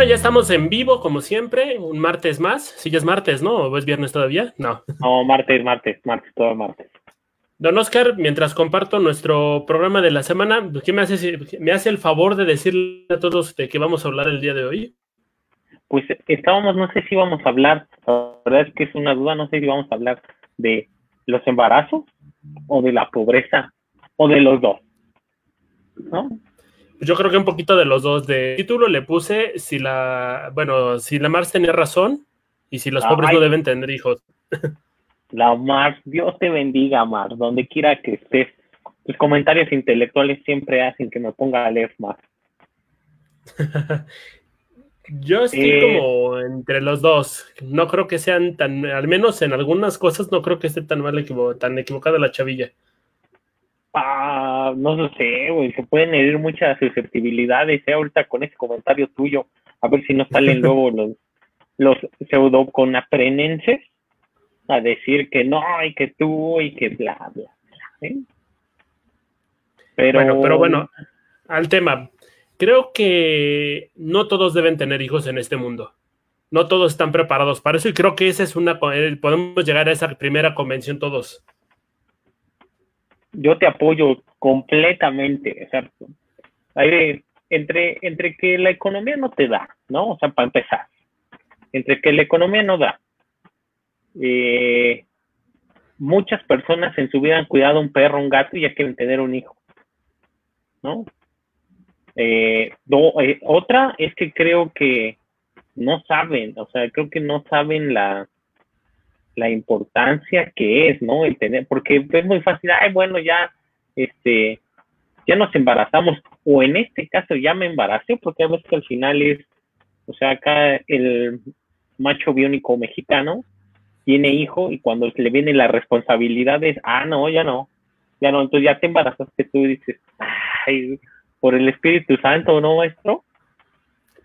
Bueno, ya estamos en vivo, como siempre, un martes más. Si ya es martes, ¿no? ¿O es viernes todavía? No. No, martes, martes, martes, todo martes. Don Oscar, mientras comparto nuestro programa de la semana, ¿qué me hace, me hace el favor de decirle a todos de qué vamos a hablar el día de hoy? Pues estábamos, no sé si vamos a hablar, la verdad es que es una duda, no sé si vamos a hablar de los embarazos o de la pobreza o de los dos. ¿No? Yo creo que un poquito de los dos. De título le puse si la, bueno, si la Mars tenía razón y si los pobres no deben tener hijos. La Mars, Dios te bendiga, Mars, donde quiera que estés. Tus comentarios intelectuales siempre hacen que me ponga a leer más. Yo estoy eh, como entre los dos. No creo que sean tan, al menos en algunas cosas, no creo que esté tan mal tan equivocada la chavilla. Ah, no sé, güey, se pueden herir muchas susceptibilidades, ¿eh? Ahorita con ese comentario tuyo, a ver si no salen luego los, los pseudo conaprenenses a decir que no, y que tú, y que bla, bla, bla. ¿eh? Pero... Bueno, pero bueno, al tema. Creo que no todos deben tener hijos en este mundo. No todos están preparados para eso y creo que esa es una... Podemos llegar a esa primera convención todos yo te apoyo completamente, o entre, entre que la economía no te da, ¿no? O sea, para empezar, entre que la economía no da, eh, muchas personas en su vida han cuidado un perro, un gato y ya quieren tener un hijo, ¿no? Eh, eh, otra es que creo que no saben, o sea, creo que no saben la, la importancia que es, ¿no? El tener, porque es muy fácil, ay, bueno, ya, este, ya nos embarazamos, o en este caso ya me embaracé, porque a veces que al final es, o sea, acá el macho biónico mexicano tiene hijo y cuando le viene la responsabilidad es, ah, no, ya no, ya no, entonces ya te embarazaste tú y dices, ay, por el Espíritu Santo, ¿no, maestro?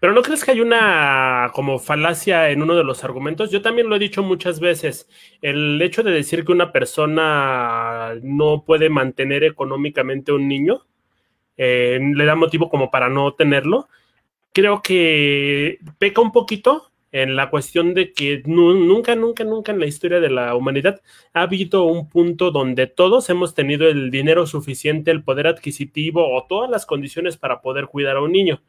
Pero ¿no crees que hay una como falacia en uno de los argumentos? Yo también lo he dicho muchas veces. El hecho de decir que una persona no puede mantener económicamente un niño eh, le da motivo como para no tenerlo. Creo que peca un poquito en la cuestión de que nunca, nunca, nunca en la historia de la humanidad ha habido un punto donde todos hemos tenido el dinero suficiente, el poder adquisitivo o todas las condiciones para poder cuidar a un niño.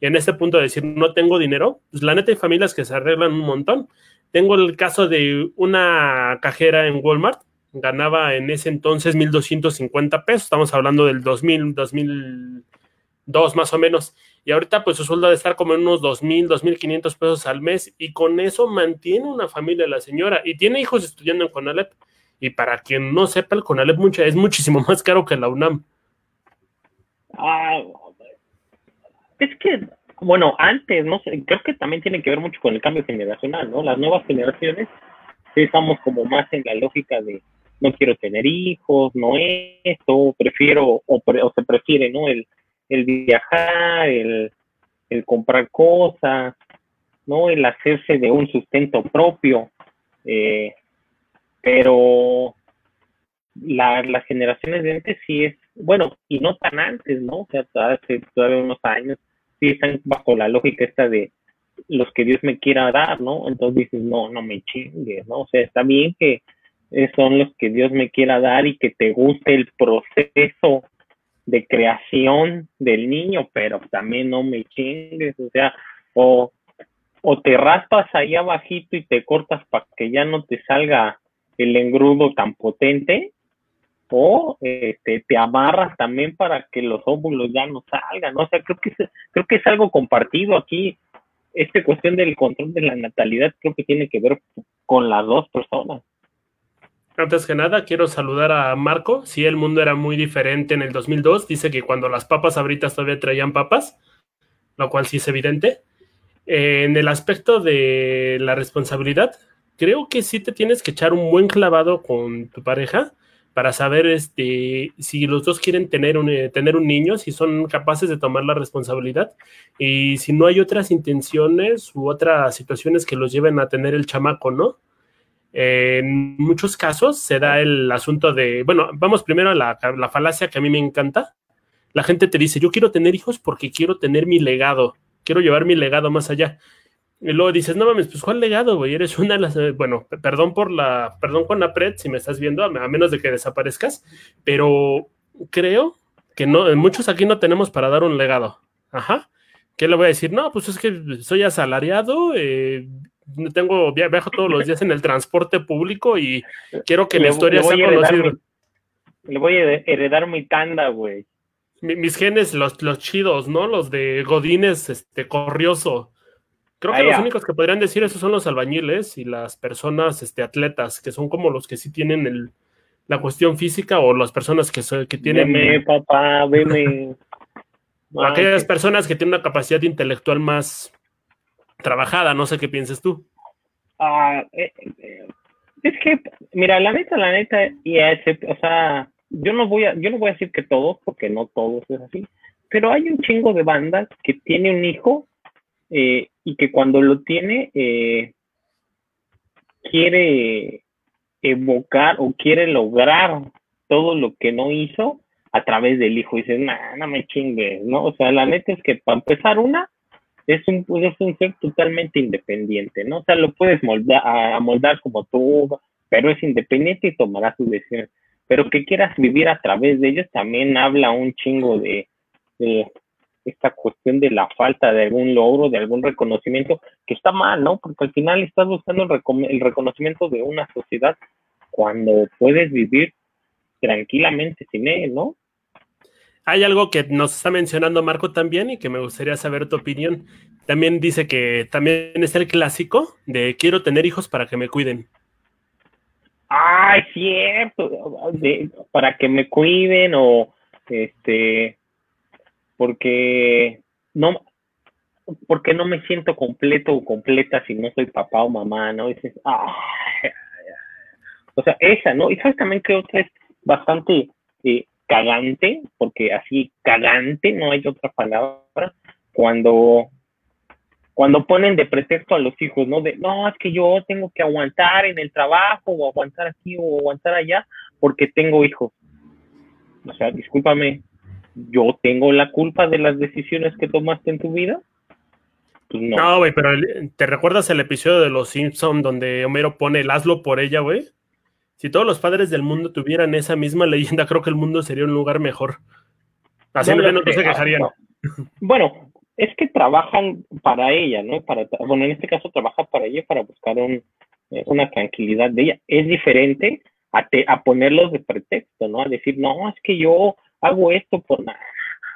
Y en este punto de decir, no tengo dinero, pues la neta hay familias que se arreglan un montón. Tengo el caso de una cajera en Walmart, ganaba en ese entonces 1.250 pesos, estamos hablando del 2000, 2002 más o menos, y ahorita pues su sueldo de estar como en unos 2.000, 2.500 pesos al mes, y con eso mantiene una familia la señora, y tiene hijos estudiando en Conalep, y para quien no sepa, el Conalep es muchísimo más caro que la UNAM. Ah, es que, bueno, antes, no sé, creo que también tiene que ver mucho con el cambio generacional, ¿no? Las nuevas generaciones estamos como más en la lógica de no quiero tener hijos, no esto, prefiero, o, se prefiere, ¿no? El, el viajar, el, el comprar cosas, ¿no? El hacerse de un sustento propio. Eh, pero la, las generaciones de antes sí es, bueno, y no tan antes, ¿no? O sea, hace todavía unos años, están bajo la lógica esta de los que Dios me quiera dar, ¿no? Entonces dices, no, no me chingues, ¿no? O sea, está bien que son los que Dios me quiera dar y que te guste el proceso de creación del niño, pero también no me chingues, o sea, o, o te raspas ahí abajito y te cortas para que ya no te salga el engrudo tan potente, o este, te amarras también para que los óvulos ya no salgan, O sea, creo que es, creo que es algo compartido aquí. Esta cuestión del control de la natalidad creo que tiene que ver con las dos personas. Antes que nada, quiero saludar a Marco. Si el mundo era muy diferente en el 2002, dice que cuando las papas abritas todavía traían papas, lo cual sí es evidente. en el aspecto de la responsabilidad, creo que sí te tienes que echar un buen clavado con tu pareja para saber este, si los dos quieren tener un, eh, tener un niño, si son capaces de tomar la responsabilidad y si no hay otras intenciones u otras situaciones que los lleven a tener el chamaco, ¿no? en muchos casos se da el asunto de, bueno, vamos primero a la, falacia que a mí me encanta. La gente te dice, yo quiero tener hijos porque quiero tener mi legado. quiero llevar mi legado más allá. Y luego dices, no mames, pues ¿cuál legado, güey? Eres una de las, eh, bueno, perdón por la, perdón con la pred si me estás viendo, a menos de que desaparezcas, pero creo que no, muchos aquí no tenemos para dar un legado. Ajá. ¿Qué le voy a decir? No, pues es que soy asalariado, eh, tengo, viajo todos los días en el transporte público y quiero que la historia sea conocida. Le voy a heredar mi tanda, güey. Mis genes, los, los chidos, ¿no? Los de Godines, este, Corrioso. Creo que los únicos que podrían decir eso son los albañiles y las personas este, atletas, que son como los que sí tienen el, la cuestión física o las personas que, que tienen... Veme, papá, veme. aquellas personas que tienen una capacidad intelectual más trabajada, no sé qué pienses tú. Eh, eh, es que, mira, la neta, la neta, y ese, o sea, yo no voy a, yo no voy a decir que todos, porque no todos es así, pero hay un chingo de bandas que tiene un hijo eh, y que cuando lo tiene quiere evocar o quiere lograr todo lo que no hizo a través del hijo. Dices, nah, no me chingues, ¿no? O sea, la neta es que para empezar una, es un, es un ser totalmente independiente, ¿no? O sea, lo puedes moldar, moldar como tú, pero es independiente y tomará su decisión. Pero que quieras vivir a través de ellos también habla un chingo de esta cuestión de la falta de algún logro, de algún reconocimiento, que está mal, ¿no? Porque al final estás buscando el, el reconocimiento de una sociedad cuando puedes vivir tranquilamente sin él, ¿no? Hay algo que nos está mencionando Marco también y que me gustaría saber tu opinión. También dice que también es el clásico de quiero tener hijos para que me cuiden. Ah, es cierto, para que me cuiden o este porque no porque no me siento completo o completa si no soy papá o mamá, ¿no? dices, ah, o sea, esa, ¿no? Y sabes también que otra es bastante eh, cagante, porque así cagante, no hay otra palabra, cuando, cuando ponen de pretexto a los hijos, ¿no? De, no, es que yo tengo que aguantar en el trabajo, o aguantar aquí, o aguantar allá, porque tengo hijos. O sea, discúlpame, yo tengo la culpa de las decisiones que tomaste en tu vida. Pues no, güey, pero ¿te recuerdas el episodio de Los Simpson donde Homero pone el hazlo por ella, güey? Si todos los padres del mundo tuvieran esa misma leyenda, creo que el mundo sería un lugar mejor. Así no, no, se quejarían. Bueno, es que trabajan para ella, ¿no? Para, bueno, en este caso trabaja para ella para buscar un, eh, una tranquilidad de ella. Es diferente a, a ponerlos de pretexto, ¿no? A decir, no, es que yo hago esto por nada.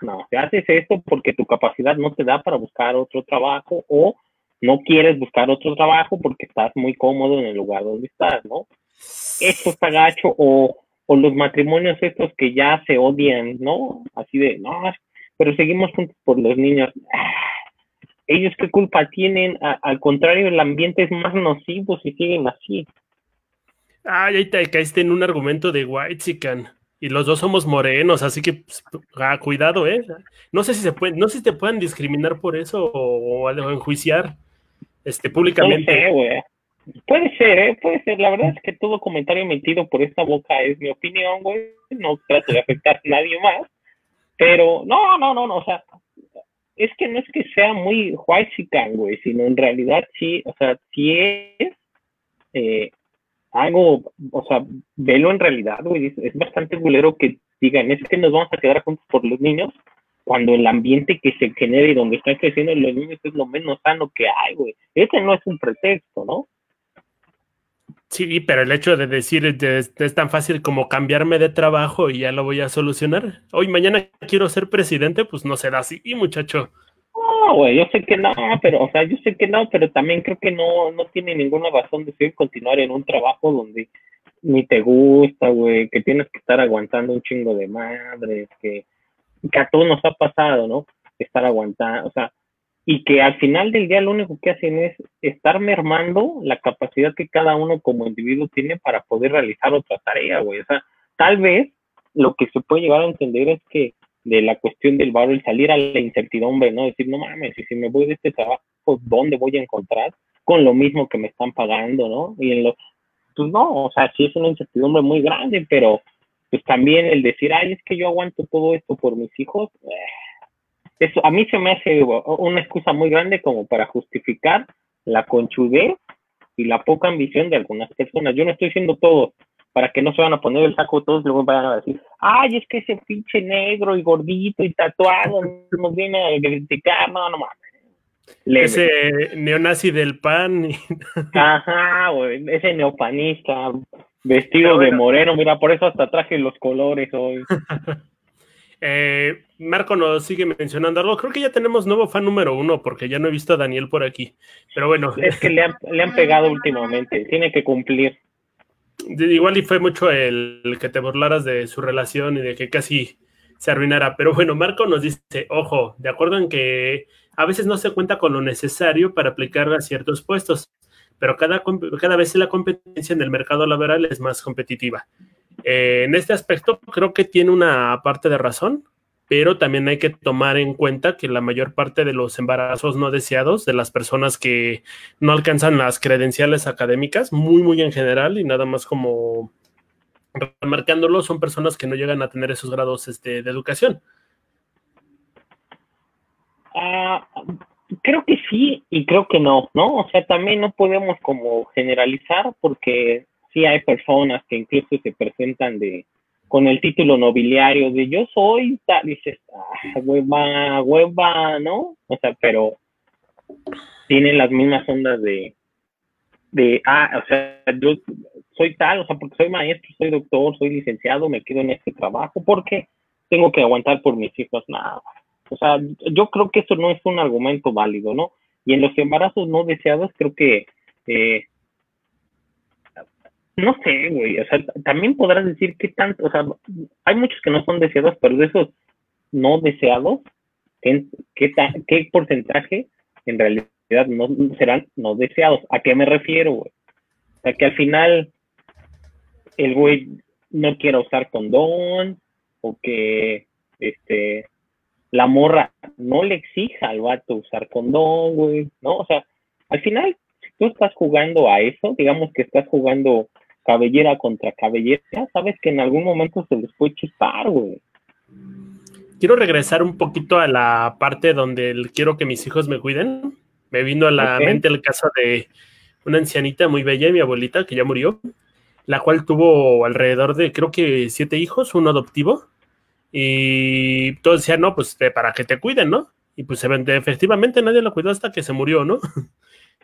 No, te haces esto porque tu capacidad no te da para buscar otro trabajo o no quieres buscar otro trabajo porque estás muy cómodo en el lugar donde estás, ¿no? esto está gacho, o, o los matrimonios estos que ya se odian, ¿no? Así de, no, pero seguimos juntos por los niños. Ah, ellos qué culpa tienen, al contrario, el ambiente es más nocivo si siguen así. Ay, ahí te caíste en un argumento de White Chican. Y los dos somos morenos, así que pues, ah, cuidado, ¿eh? No sé si se pueden, no sé si te pueden discriminar por eso o, o enjuiciar este, públicamente. Puede ser, ¿eh? Puede ser. La verdad es que todo comentario emitido por esta boca es mi opinión, güey. No trato de afectar a nadie más. Pero, no, no, no, no. O sea, es que no es que sea muy white güey, sino en realidad sí, o sea, sí es eh, algo, o sea, velo en realidad, güey. Es, bastante bulero que digan, es que nos vamos a quedar juntos por los niños, cuando el ambiente que se genera y donde están creciendo los niños es lo menos sano que hay, güey. Ese no es un pretexto, ¿no? Sí, pero el hecho de decir es tan fácil como cambiarme de trabajo y ya lo voy a solucionar. Hoy, mañana quiero ser presidente, pues no será así, muchacho. No, güey, yo sé que no, pero, o sea, yo sé que no, pero también creo que no, no tiene ninguna razón de seguir continuar en un trabajo donde ni te gusta, güey, que tienes que estar aguantando un chingo de madres, que, que a todos nos ha pasado, ¿no? Estar aguantando, o sea, y que al final del día lo único que hacen es estar mermando la capacidad que cada uno como individuo tiene para poder realizar otra tarea, güey. O sea, tal vez lo que se puede llegar a entender es que de la cuestión del barro, el salir a la incertidumbre, ¿no? Decir, no mames, y si me voy de este trabajo, ¿dónde voy a encontrar? Con lo mismo que me están pagando, ¿no? Y en lo, pues no, o sea, sí es una incertidumbre muy grande, pero pues también el decir, ay, es que yo aguanto todo esto por mis hijos, eh, eso a mí se me hace una excusa muy grande como para justificar la conchudez y la poca ambición de algunas personas. Yo no estoy diciendo todo para que no se van a poner el saco todos luego vayan a decir, ay, es que ese pinche negro y gordito y tatuado nos viene a criticar, no, no mames. Ese neonazi del pan. Ajá, güey, ese neopanista vestido de moreno, mira, por eso hasta traje los colores hoy. Eh, Marco nos sigue mencionando algo. Creo que ya tenemos nuevo fan número uno, porque ya no he visto a Daniel por aquí. Pero bueno. Es que le han, le han pegado últimamente, tiene que cumplir. Igual y fue mucho el, que te burlaras de su relación y de que casi se arruinara. Pero bueno, Marco nos dice, ojo, de acuerdo en que a veces no se cuenta con lo necesario para aplicar a ciertos puestos, pero cada, cada vez la competencia en el mercado laboral es más competitiva. Eh, en este aspecto creo que tiene una parte de razón, pero también hay que tomar en cuenta que la mayor parte de los embarazos no deseados, de las personas que no alcanzan las credenciales académicas, muy, muy en general y nada más como remarcándolo, son personas que no llegan a tener esos grados este, de educación. Ah, creo que sí y creo que no, ¿no? O sea, también no podemos como generalizar porque sí hay personas que incluso se presentan de con el título nobiliario de yo soy, tal, dices, ah, hueva, hueva, ¿no? O sea, pero tienen las mismas ondas de, de, ah, o sea, yo soy tal, o sea, porque soy maestro, soy doctor, soy licenciado, me quedo en este trabajo, porque tengo que aguantar por mis hijos, nada. O sea, yo creo que eso no es un argumento válido, ¿no? Y en los embarazos no deseados, creo que eh, no sé, güey, o sea, también podrás decir qué tanto, o sea, hay muchos que no son deseados, pero de esos no deseados, ¿qué, qué, porcentaje en realidad no serán no deseados? ¿A qué me refiero, güey? O sea, que al final el güey no quiera usar condón o que este la morra no le exija al vato usar condón, güey, ¿no? O sea, al final, si tú estás jugando a eso, digamos que estás jugando cabellera contra cabellera, sabes que en algún momento se les puede chispar, güey. Quiero regresar un poquito a la parte donde quiero que mis hijos me cuiden. Me vino a la mente el caso de una ancianita muy bella, mi abuelita, que ya murió, la cual tuvo alrededor de, creo que siete hijos, uno adoptivo, y todos decían, no, pues para que te cuiden, ¿no? Y pues efectivamente nadie lo cuidó hasta que se murió, ¿no?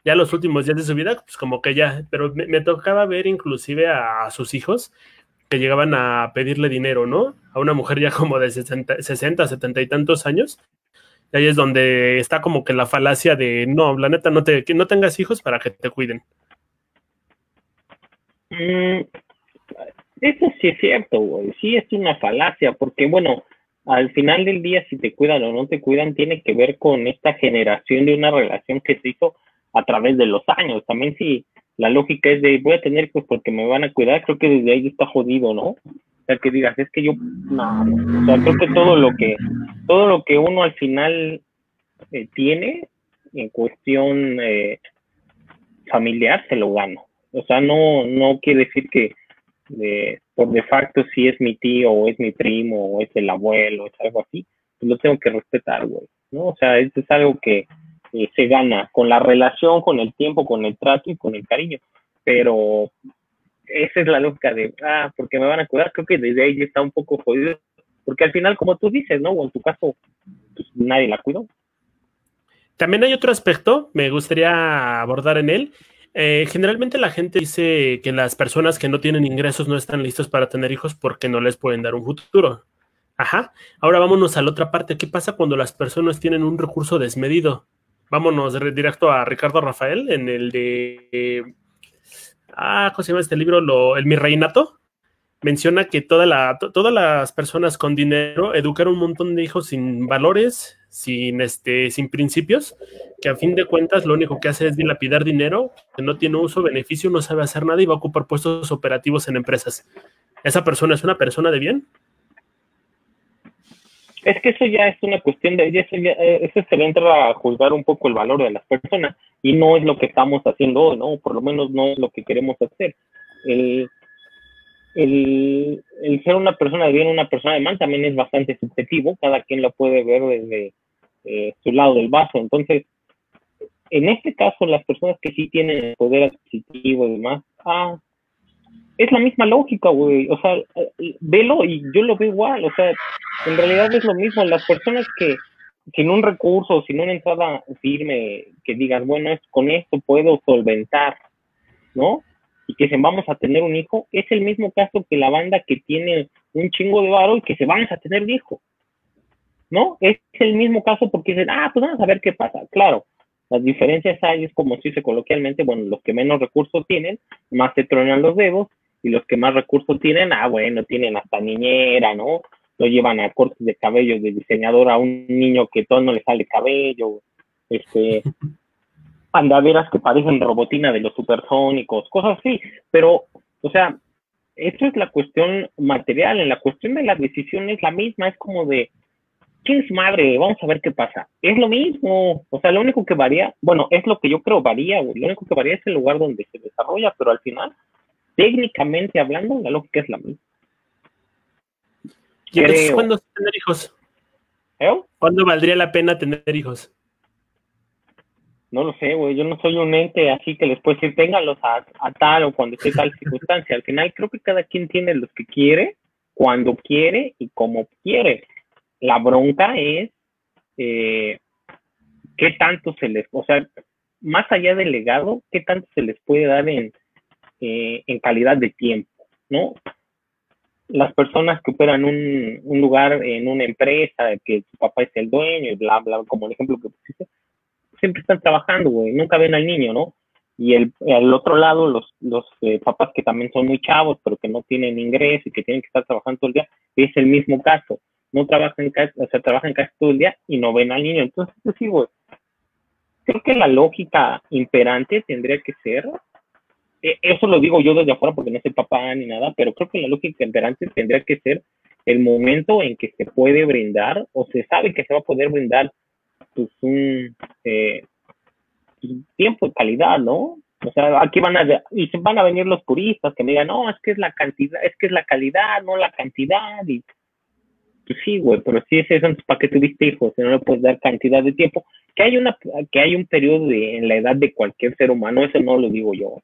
ya los últimos días de su vida, pues como que ya, pero me, tocaba ver inclusive a, sus hijos que llegaban a pedirle dinero, ¿no? A una mujer ya como de 60, 60 70 y tantos años. Y ahí es donde está como que la falacia de, no, la neta, no, te, que no tengas hijos para que te cuiden. Mm, eso sí es cierto, güey. Sí es una falacia, porque bueno, al final del día, si te cuidan o no te cuidan, tiene que ver con esta generación de una relación que se hizo a través de los años. También si la lógica es de voy a tener pues porque me van a cuidar, creo que desde ahí está jodido, ¿no? O sea, que digas, es que yo, no, o sea, creo que todo lo que, todo lo que uno al final eh, tiene en cuestión eh, familiar se lo gano. O sea, no, no quiere decir que por de facto si es mi tío o es mi primo o es el abuelo, es algo así, pues lo tengo que respetar, güey, ¿no? O sea, eso es algo que, eh, se gana con la relación, con el tiempo, con el trato y con el cariño. Pero esa es la lógica de, ah, porque me van a cuidar, creo que desde ahí está un poco jodido, porque al final, como tú dices, ¿no? O en tu caso, pues, nadie la cuidó. También hay otro aspecto, me gustaría abordar en él. Eh, generalmente la gente dice que las personas que no tienen ingresos no están listos para tener hijos porque no les pueden dar un futuro. Ajá. Ahora vámonos a la otra parte. ¿Qué pasa cuando las personas tienen un recurso desmedido? Vámonos directo a Ricardo Rafael en el de. ah, ¿cómo se llama este libro? Lo, el Mi Reinato. Menciona que todas las personas con dinero educan un montón de hijos sin valores, sin, este, sin principios, que a fin de cuentas lo único que hace es dilapidar dinero, que no tiene uso, beneficio, no sabe hacer nada y va a ocupar puestos operativos en empresas. ¿Esa persona es una persona de bien? Es que eso ya es una cuestión de, eso, ya, eh, eso se le entra a juzgar un poco el valor de las personas y no es lo que estamos haciendo hoy, ¿no? Por lo menos no es lo que queremos hacer. El, el, ser una persona de bien, una persona de mal también es bastante subjetivo, cada quien lo puede ver desde eh, su lado del vaso. Entonces, en este caso, las personas que sí tienen el poder adquisitivo y demás, ah, es la misma lógica, güey. O sea, eh, velo y yo lo veo igual. O sea, en realidad es lo mismo. Las personas que sin un recurso, sin una entrada firme, que digan, bueno, es, con esto puedo solventar, ¿no? Y que se vamos a tener un hijo, es el mismo caso que la banda que tiene un chingo de varo y que se vamos a tener un hijo, ¿no? Es el mismo caso porque dicen, ah, pues vamos a ver qué pasa. Claro, las diferencias hay, es como se dice coloquialmente, bueno, los que menos recursos tienen, más se tronan los dedos, y los que más recursos tienen, ah, bueno, tienen hasta niñera, ¿no? lo llevan a cortes de cabello de diseñador a un niño que todo no le sale cabello, este, andaderas que parecen robotina de los supersónicos, cosas así, pero, o sea, esto es la cuestión material, en la cuestión de la decisión es la misma, es como de, ¿quién es madre? Vamos a ver qué pasa. Es lo mismo, o sea, lo único que varía, bueno, es lo que yo creo varía, lo único que varía es el lugar donde se desarrolla, pero al final, técnicamente hablando, la lógica es la misma. ¿cuándo tener hijos? ¿Eh? ¿Cuándo valdría la pena tener hijos? No lo sé, güey. Yo no soy un ente así que les puedo decir, ténganlos a, tal o cuando esté tal circunstancia. Al final, creo que cada quien tiene los que quiere, cuando quiere y como quiere. La bronca es eh, qué tanto se les, o sea, más allá del legado, qué tanto se les puede dar en, eh, en calidad de tiempo, ¿no? las personas que operan un, un lugar en una empresa, que su papá es el dueño y bla, bla, como el ejemplo que pusiste, siempre están trabajando, güey, nunca ven al niño, ¿no? Y el, al otro lado, los, los eh, papás que también son muy chavos, pero que no tienen ingreso y que tienen que estar trabajando todo el día, es el mismo caso. No trabajan, o sea, trabajan casi todo el día y no ven al niño. Entonces, pues sí, güey. Creo que la lógica imperante tendría que ser e, eso lo digo yo desde afuera porque no soy papá ni nada, pero creo que la lógica imperante tendría que ser el momento en que se puede brindar o se sabe que se va a poder brindar pues un eh, tiempo de calidad, ¿no? O sea, aquí van a y van a venir los puristas que me digan, no, es que es la cantidad, es que es la calidad, no la cantidad. Y pues sí, güey, pero si es eso, ¿para qué tuviste hijos? Si no le puedes dar cantidad de tiempo. Que hay una, que hay un periodo en la edad de cualquier ser humano, eso no lo digo yo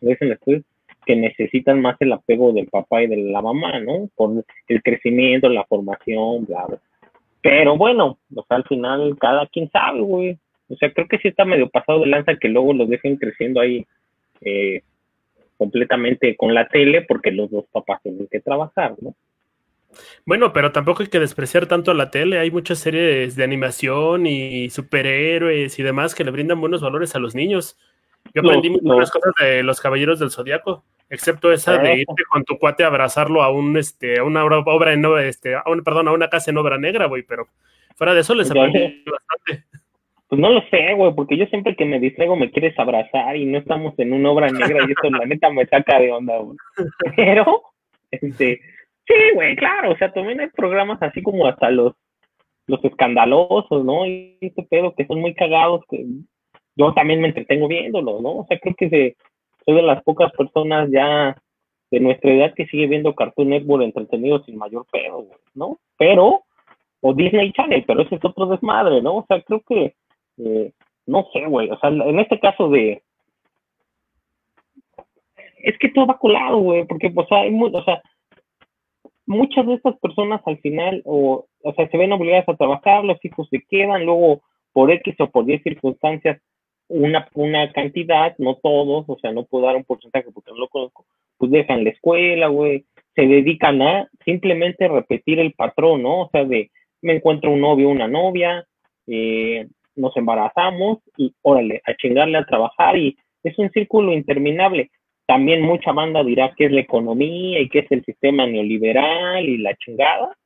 veces que necesitan más el apego del papá y de la mamá, ¿no? Por el crecimiento, la formación, bla, bla. Pero bueno, o sea, al final cada quien sabe, güey. O sea, creo que sí está medio pasado de lanza que luego los dejen creciendo ahí eh, completamente con la tele porque los dos papás tienen que trabajar, ¿no? Bueno, pero tampoco hay que despreciar tanto a la tele. Hay muchas series de animación y superhéroes y demás que le brindan buenos valores a los niños. Yo aprendí muchas cosas de los caballeros del zodiaco, excepto esa de irte con tu cuate a abrazarlo a un este a una obra en este a un, perdón, a una casa en obra negra, güey, pero fuera de eso les aprendí bastante. Pues no lo sé, güey, porque yo siempre que me distraigo me quieres abrazar y no estamos en una obra negra y eso la neta me saca de onda, güey. Pero, este, sí, güey, claro, o sea, también hay programas así como hasta los los escandalosos, ¿no? Y este pedo que son muy cagados, que yo también me entretengo viéndolo, ¿no? O sea, creo que soy de las pocas personas ya de nuestra edad que sigue viendo Cartoon Network entretenido sin mayor pedo, ¿no? Pero, o Disney Channel, pero ese es otro desmadre, ¿no? O sea, creo que, eh, no sé, güey, o sea, en este caso de, es que todo va colado, güey, porque, pues, hay o sea, muchas de estas personas al final, o, o sea, se ven obligadas a trabajar, los hijos se quedan, luego por X o por Y circunstancias una, una cantidad, no todos, o sea, no puedo dar un porcentaje porque no lo conozco, pues dejan la escuela, güey, se dedican a simplemente repetir el patrón, ¿no? O sea, de me encuentro un novio, una novia, eh, nos embarazamos y órale, a chingarle a trabajar y es un círculo interminable. También mucha banda dirá que es la economía y que es el sistema neoliberal y la chingada,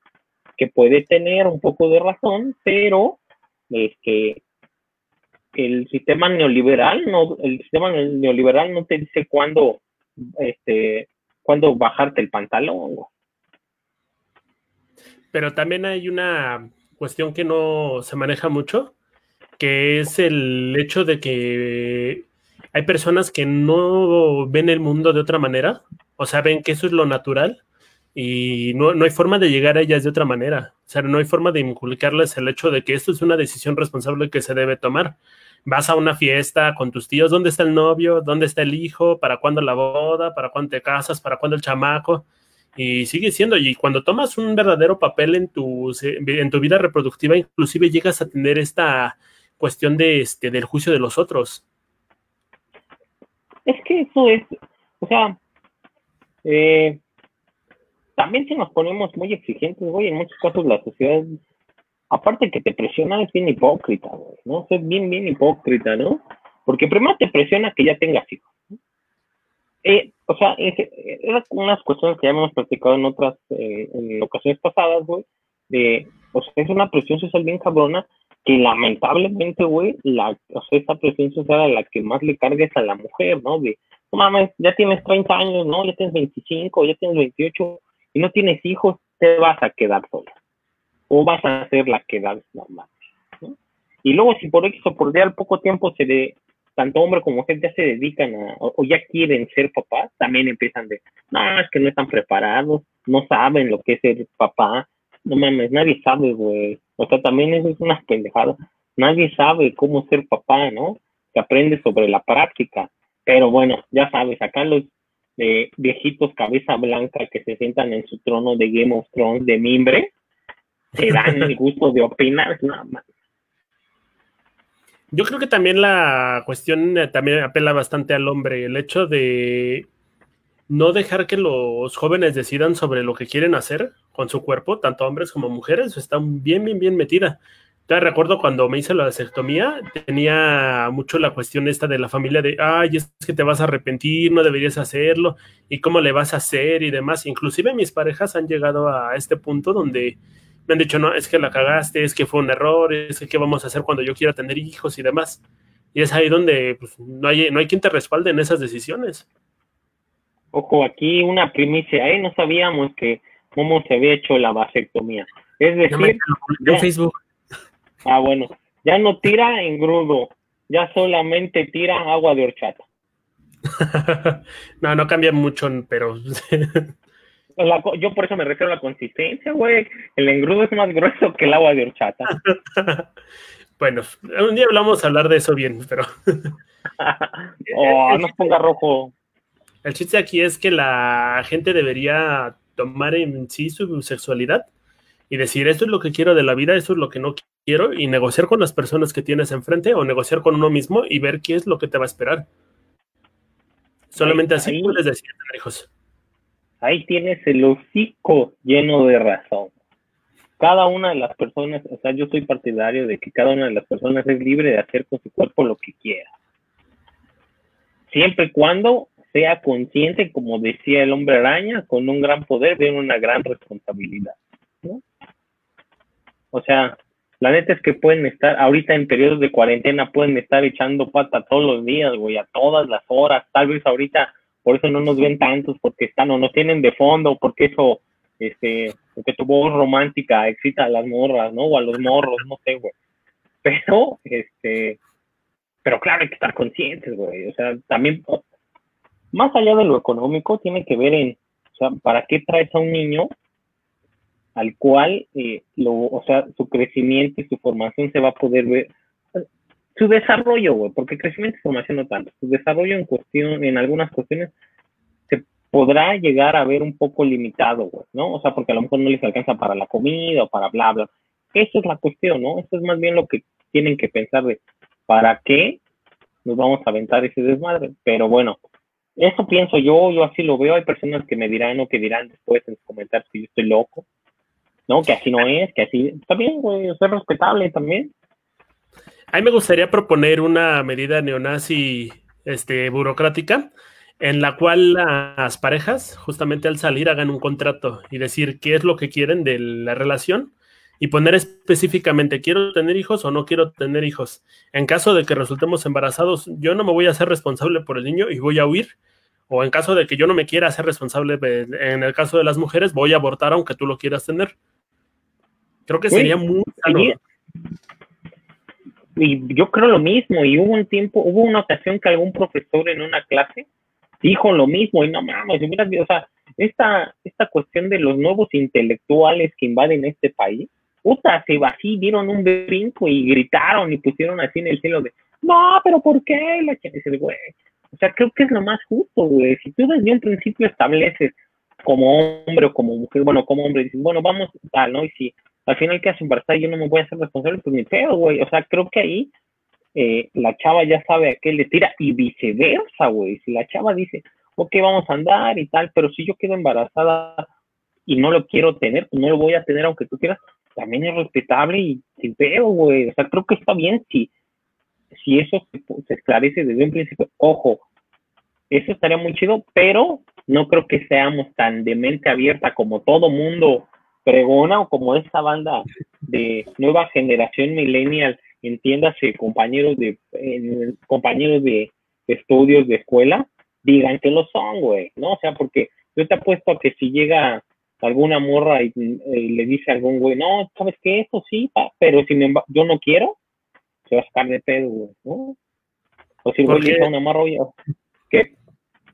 que puede tener un poco de razón, pero es que el sistema neoliberal no el sistema neoliberal no te dice cuándo este cuándo bajarte el pantalón pero también hay una cuestión que no se maneja mucho que es el hecho de que hay personas que no ven el mundo de otra manera o sea ven que eso es lo natural y no, no, hay forma de llegar a ellas de otra manera. O sea, no hay forma de inculcarles el hecho de que esto es una decisión responsable que se debe tomar. Vas a una fiesta con tus tíos, ¿dónde está el novio? ¿Dónde está el hijo? ¿Para cuándo la boda? ¿Para cuándo te casas? ¿Para cuándo el chamaco? Y sigue siendo, y cuando tomas un verdadero papel en tu, en tu vida reproductiva, inclusive llegas a tener esta cuestión de este, del juicio de los otros. Es que eso es, o sea, eh, también si nos ponemos muy exigentes, güey, en muchos casos la sociedad, aparte que te presiona, es bien hipócrita, güey, ¿no? Es bien, bien hipócrita, ¿no? Porque primero te presiona que ya tengas hijos. Eh, o sea, eran unas cuestiones que ya hemos platicado en otras, eh, en ocasiones pasadas, güey, de, o sea, es una presión social bien cabrona que lamentablemente, güey, la, o sea, esa presión social a la que más le cargues a la mujer, ¿no? De, no mames, ya tienes 30 años, ¿no? Ya tienes 25, ya tienes 28 y no tienes hijos, te vas a quedar sola. O vas a hacer la quedada normal. ¿no? Y luego, si por eso por día al poco tiempo se de, tanto hombre como mujer ya se dedican a, o, ya quieren ser papás, también empiezan de, no, es que no están preparados, no saben lo que es ser papá. No mames, nadie sabe, güey. O sea, también eso es una pendejada. Nadie sabe cómo ser papá, ¿no? Se aprende sobre la práctica. Pero bueno, ya sabes, acá los de viejitos cabeza blanca que se sientan en su trono de Game of Thrones de mimbre, se dan el gusto de opinar. nada más. Yo creo que también la cuestión eh, también apela bastante al hombre, el hecho de no dejar que los jóvenes decidan sobre lo que quieren hacer con su cuerpo, tanto hombres como mujeres, está bien, bien, bien metida. Te recuerdo cuando me hice la vasectomía, tenía mucho la cuestión esta de la familia de, ay, es que te vas a arrepentir, no deberías hacerlo, y cómo le vas a hacer y demás. Inclusive mis parejas han llegado a este punto donde me han dicho, no, es que la cagaste, es que fue un error, es que qué vamos a hacer cuando yo quiera tener hijos y demás. Y es ahí donde pues, no, hay, no hay quien te respalde en esas decisiones. Ojo, aquí una primicia, ¿eh? No sabíamos que cómo se había hecho la vasectomía. Es decir, en Facebook. Ah, bueno, ya no tira en grudo, ya solamente tira agua de horchata. no, no cambia mucho, pero... yo por eso me refiero a la consistencia, güey. El engrudo es más grueso que el agua de horchata. bueno, un día hablamos a hablar de eso bien, pero... oh, no ponga rojo. El chiste aquí es que la gente debería tomar en sí su sexualidad y decir, esto es lo que quiero de la vida, esto es lo que no quiero, y negociar con las personas que tienes enfrente o negociar con uno mismo y ver qué es lo que te va a esperar. Solamente así puedes decir, hijos. Ahí tienes el hocico lleno de razón. Cada una de las personas, o sea, yo soy partidario de que cada una de las personas es libre de hacer con su cuerpo lo que quiera. Siempre y cuando sea consciente, como decía el hombre araña, con un gran poder viene una gran responsabilidad. ¿no? O sea, la neta es que pueden estar, ahorita en periodos de cuarentena, pueden estar echando pata todos los días, güey, a todas las horas. Tal vez ahorita por eso no nos ven tantos, porque están o no tienen de fondo, porque eso, este, porque tu voz romántica excita a las morras, ¿no? O a los morros, no sé, güey. Pero, este, pero claro, hay que estar conscientes, güey. O sea, también, más allá de lo económico, tiene que ver en, o sea, ¿para qué traes a un niño al cual, eh, lo, o sea, su crecimiento y su formación se va a poder ver, su desarrollo, güey, porque crecimiento y formación no tanto, su desarrollo en cuestión, en algunas cuestiones, se podrá llegar a ver un poco limitado, güey, ¿no? O sea, porque a lo mejor no les alcanza para la comida o para bla, bla. Eso es la cuestión, ¿no? Eso es más bien lo que tienen que pensar de, ¿para qué nos vamos a aventar ese desmadre? Pero bueno, eso pienso yo, yo así lo veo, hay personas que me dirán o que dirán después en los comentarios que yo estoy loco, ¿no? Que así no es, que así, está bien, güey, es respetable también. A mí me gustaría proponer una medida neonazi este, burocrática en la cual las parejas, justamente al salir, hagan un contrato y decir qué es lo que quieren de la relación y poner específicamente, ¿quiero tener hijos o no quiero tener hijos? En caso de que resultemos embarazados, yo no me voy a hacer responsable por el niño y voy a huir. O en caso de que yo no me quiera hacer responsable, en el caso de las mujeres, voy a abortar aunque tú lo quieras tener. Creo que sería muy y yo creo lo mismo, y hubo un tiempo, hubo una ocasión que algún profesor en una clase dijo lo mismo, y no mames, o sea, esta, esta cuestión de los nuevos intelectuales que invaden este país, puta, se así, dieron un brinco y gritaron y pusieron así en el cielo de, no, pero ¿por qué? La dice, güey. O sea, creo que es lo más justo, güey. Si tú desde un principio estableces como hombre o como mujer, bueno, como hombre, dices, bueno, vamos, tal, ¿no? Y si al final que hace embarazada y yo no me voy a hacer responsable, pues ni feo, güey. O sea, creo que ahí eh, la chava ya sabe a qué le tira y viceversa, güey. Si la chava dice, ok, vamos a andar y tal, pero si yo quedo embarazada y no lo quiero tener, pues no lo voy a tener aunque tú quieras, también es respetable y sin feo, güey. O sea, creo que está bien si, si eso se, se esclarece desde un principio. Ojo, eso estaría muy chido, pero no creo que seamos tan de mente abierta como todo mundo pregona o como esta banda de nueva generación millennial, entiéndase compañeros de compañeros de estudios de escuela, digan que lo son, güey, ¿no? O sea, porque yo te apuesto a que si llega alguna morra y, le dice a algún güey, no, ¿sabes qué? Eso sí, pero si yo no quiero, se va a sacar de pedo, güey, ¿no? O si el güey le una morra, oye, ¿qué?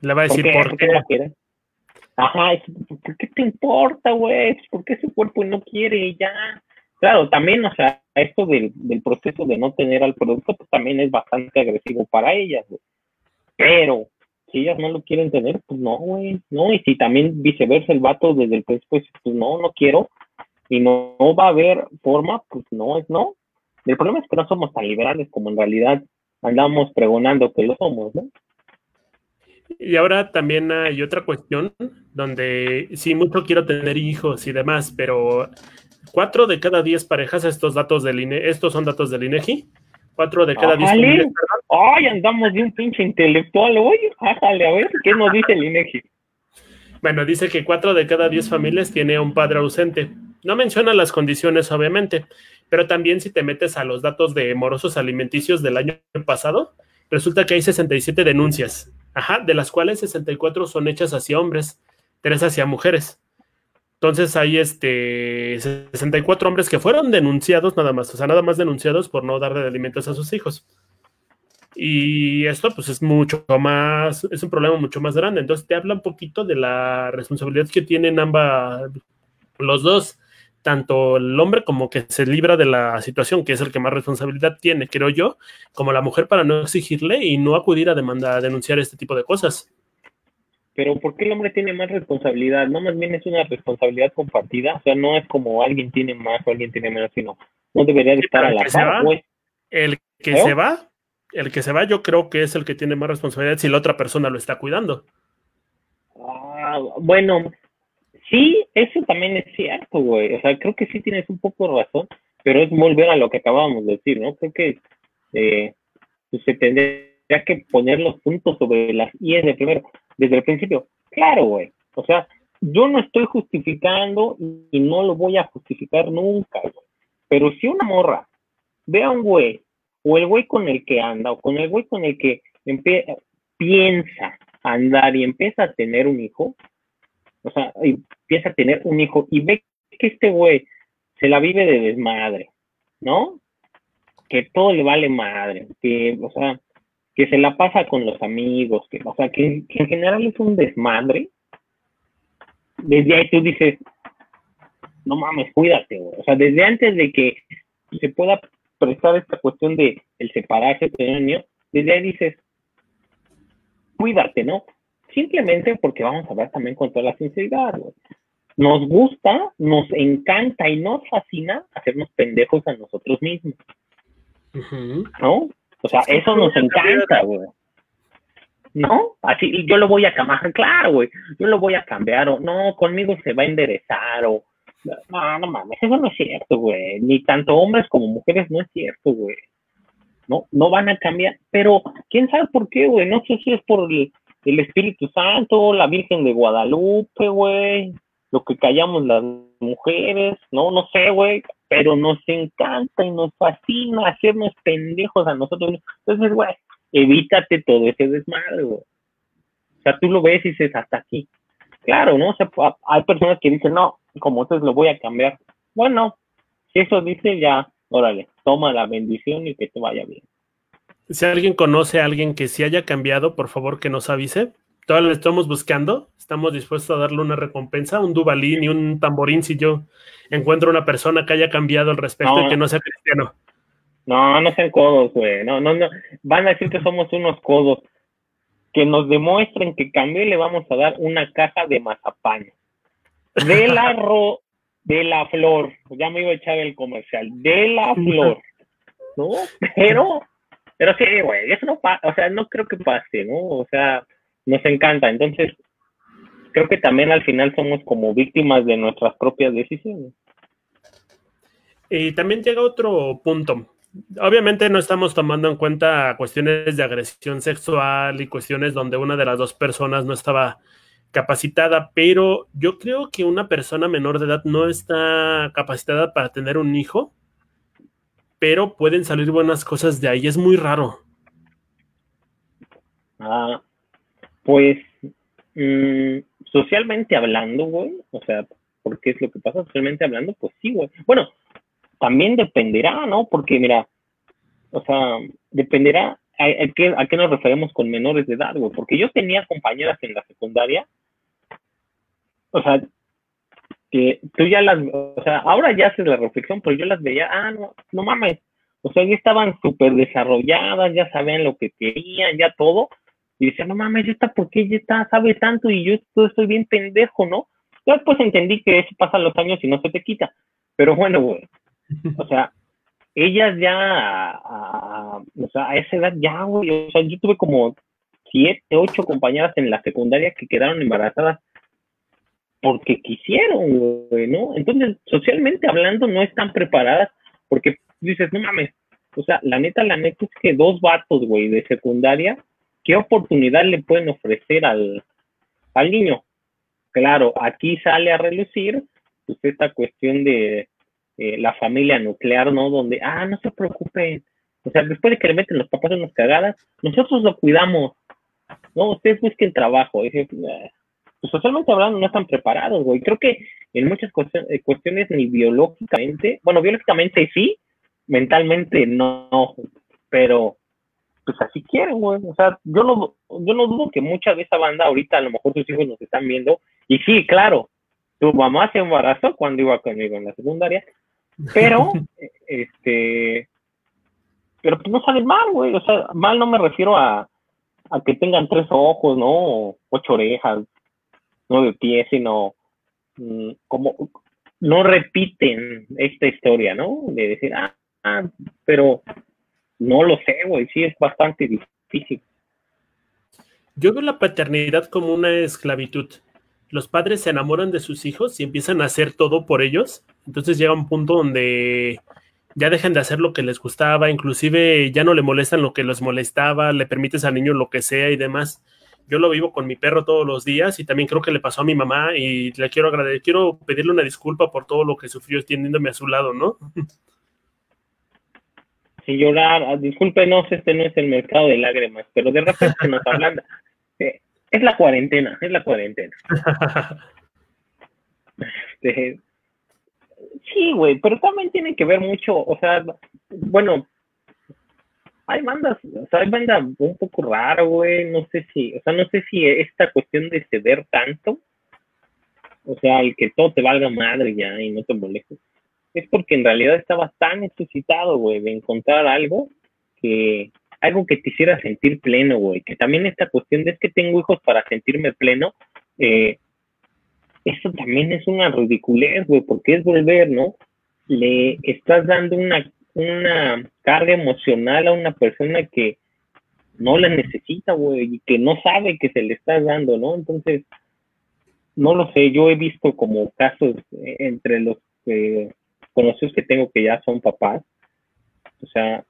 Le va a decir, ¿por qué? ¿Por qué? Ajá, ¿por qué te importa, güey? ¿Por qué su cuerpo no quiere ya? Claro, también, o sea, esto del, del proceso de no tener al producto, pues también es bastante agresivo para ellas, güey. Pero, si ellas no lo quieren tener, pues no, güey, no. Y si también viceversa el vato desde el principio, pues no, no quiero, y no, no va a haber forma, pues no, es no. El problema es que no somos tan liberales como en realidad andamos pregonando que lo somos, ¿no? Y ahora también hay otra cuestión donde sí, mucho quiero tener hijos y demás, pero cuatro de cada diez parejas, estos datos del INE, estos son datos del INEGI, cuatro de cada diez Ay, andamos de un pinche intelectual hoy. Ájale, a ver, ¿qué nos dice el INEGI? Bueno, dice que cuatro de cada diez familias tiene un padre ausente. No menciona las condiciones, obviamente, pero también si te metes a los datos de morosos alimenticios del año pasado, resulta que hay 67 denuncias Ajá, de las cuales 64 son hechas hacia hombres, tres hacia mujeres. Entonces hay este 64 hombres que fueron denunciados nada más, o sea, nada más denunciados por no darle alimentos a sus hijos. Y esto pues es mucho más, es un problema mucho más grande. Entonces te habla un poquito de la responsabilidad que tienen ambas, los dos tanto el hombre como que se libra de la situación, que es el que más responsabilidad tiene, creo yo, como la mujer para no exigirle y no acudir a demandar, a denunciar este tipo de cosas. Pero ¿por qué el hombre tiene más responsabilidad? No, más bien es una responsabilidad compartida, o sea, no es como alguien tiene más o alguien tiene menos, sino no debería de estar a la par, pues. El que se va, el que se va, yo creo que es el que tiene más responsabilidad si la otra persona lo está cuidando. Ah, bueno, Sí, eso también es cierto, güey. O sea, creo que sí tienes un poco de razón, pero es volver a lo que acabábamos de decir, ¿no? Creo que eh, pues, se tendría que poner los puntos sobre las IES de primero, desde el principio. Claro, güey. O sea, yo no estoy justificando y no lo voy a justificar nunca, güey. Pero si una morra ve a un güey, o el güey con el que anda, o con el güey con el que piensa andar y empieza a tener un hijo, o sea, empieza a tener un hijo y ve que este güey se la vive de desmadre, ¿no? Que todo le vale madre, que, o sea, que se la pasa con los amigos, que, o sea, que, en general es un desmadre. Desde ahí tú dices, no mames, cuídate, güey. O sea, desde antes de que se pueda prestar esta cuestión de el separarse, tener un niño, desde ahí dices, cuídate, ¿no? Simplemente porque vamos a ver también con toda la sinceridad, Nos gusta, nos encanta y nos fascina hacernos pendejos a nosotros mismos. ¿No? O sea, eso nos encanta, güey. ¿No? Así, yo lo voy a cambiar, claro, güey. Yo lo voy a cambiar, o no, conmigo se va a enderezar, o no, no mames, eso no es cierto, güey. Ni tanto hombres como mujeres no es cierto, güey. No, no van a cambiar, pero quién sabe por qué, güey. No sé si es por el, el Espíritu Santo, la Virgen de Guadalupe, güey, lo que callamos las mujeres, no, no sé, güey, pero nos encanta y nos fascina hacernos pendejos a nosotros. Entonces, güey, evítate todo ese desmadre, güey. O sea, tú lo ves y dices, hasta aquí. Claro, ¿no? O sea, hay personas que dicen, no, como entonces lo voy a cambiar. Bueno, si eso dice, ya, órale, toma la bendición y que te vaya bien. Si alguien conoce a alguien que sí haya cambiado, por favor que nos avise. todavía lo estamos buscando, estamos dispuestos a darle una recompensa, un dubalín y un tamborín si yo encuentro una persona que haya cambiado al respecto y que no sea cristiano. No, no sean codos, güey. No, no, no. Van a decir que somos unos codos. Que nos demuestren que cambió y le vamos a dar una caja de mazapán. De la ro de la flor. Ya me iba a echar el comercial. De la flor. ¿No? Pero, pero sí, güey, eso no pasa, o sea, no creo que pase, ¿no? O sea, nos encanta. Entonces, creo que también al final somos como víctimas de nuestras propias decisiones. Y también llega otro punto. Obviamente no estamos tomando en cuenta cuestiones de agresión sexual y cuestiones donde una de las dos personas no estaba capacitada, pero yo creo que una persona menor de edad no está capacitada para tener un hijo, pero pueden salir buenas cosas de ahí. Es muy raro. Ah, pues mm, socialmente hablando, güey, o sea, ¿por qué es lo que pasa socialmente hablando? Pues sí, güey. Bueno, también dependerá, ¿no? Porque mira, o sea, dependerá a, qué, a qué nos referimos con menores de edad, güey. Porque yo tenía compañeras en la secundaria, o sea, que tú ya las, o sea, ahora ya haces la reflexión, pero yo las veía, ah, no, no mames, o sea, ya estaban súper desarrolladas, ya sabían lo que querían, ya todo, y decía, no mames, ¿ya está por qué ya está, sabe tanto y yo estoy bien pendejo, ¿no? Yo después entendí que eso pasa los años y no se te quita, pero bueno, güey, o sea, ellas ya, a, o sea, a esa edad ya, güey, o sea, yo tuve como siete, ocho compañeras en la secundaria que quedaron embarazadas porque quisieron, güey, ¿no? Entonces, socialmente hablando, no están preparadas porque dices, no mames, o sea, la neta, la neta es que dos vatos, güey, de secundaria, ¿qué oportunidad le pueden ofrecer al, al niño? Claro, aquí sale a relucir pues, esta cuestión de eh, la familia nuclear, ¿no? Donde, ah, no se preocupen. O sea, después de que le meten los papás en unas cagadas, nosotros lo cuidamos. No, ustedes busquen trabajo. Y, pues socialmente hablando no están preparados, güey. Creo que en muchas eh, cuestiones ni biológicamente, bueno, biológicamente sí, mentalmente no, pero pues así quieren, güey. O sea, yo no, yo no dudo que mucha de esa banda ahorita a lo mejor sus hijos nos están viendo. Y sí, claro, tu mamá se embarazó cuando iba conmigo en la secundaria, pero, este, pero pues no sale mal, güey. O sea, mal no me refiero a, a que tengan tres ojos, ¿no? ocho orejas, nueve pies, sino mm, como no repiten esta historia, ¿no? De decir, ah, ah, pero no lo sé, güey, sí es bastante difícil. Yo veo la paternidad como una esclavitud los padres se enamoran de sus hijos y empiezan a hacer todo por ellos. Entonces llega un punto donde ya dejan de hacer lo que les gustaba, inclusive ya no le molestan lo que les molestaba, le permites al niño lo que sea y demás. Yo lo vivo con mi perro todos los días y también creo que le pasó a mi mamá y le quiero agradecer, quiero pedirle una disculpa por todo lo que sufrió teniéndome a su lado, ¿no? Sí, llorar, ah, discúlpenos, este no es el mercado de lágrimas, pero de repente nos hablan, es la cuarentena, es la cuarentena. Este, sí, güey, pero también tiene que ver mucho, o sea, bueno, hay bandas, o sea, hay bandas un poco rara, güey, no sé si, o sea, no sé si esta cuestión de ceder tanto, o sea, el que todo te valga madre ya y no te molestes, es porque en realidad estabas tan necesitado, güey, de encontrar algo que, algo que te hiciera sentir pleno, güey. Que también esta cuestión de es que tengo hijos para sentirme pleno, eh, eso también es una ridiculez, güey, porque es volver, ¿no? Le estás dando una, una carga emocional a una persona que no la necesita, güey, y que no sabe que se le estás dando, ¿no? Entonces, no lo sé, yo he visto como casos eh, entre los eh, conocidos que tengo que ya son papás, o sea,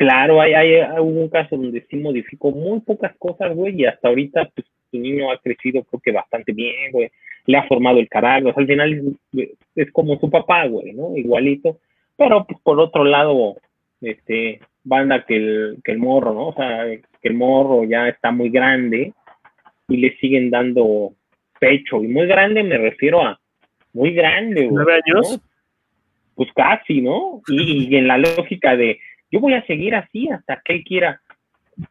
Claro, hay, hay, hubo un caso donde sí modificó muy pocas cosas, güey, y hasta ahorita, pues, su niño ha crecido, creo que bastante bien, güey. Le ha formado el carácter, o sea, al final es, como su papá, güey, ¿no? Igualito. Pero, pues, por otro lado, este, banda que el, que el morro, ¿no? O sea, que el morro ya está muy grande y le siguen dando pecho. Y muy grande me refiero a muy grande, güey. ¿Nueve años? Pues casi, ¿no? y en la lógica de yo voy a seguir así hasta que él quiera.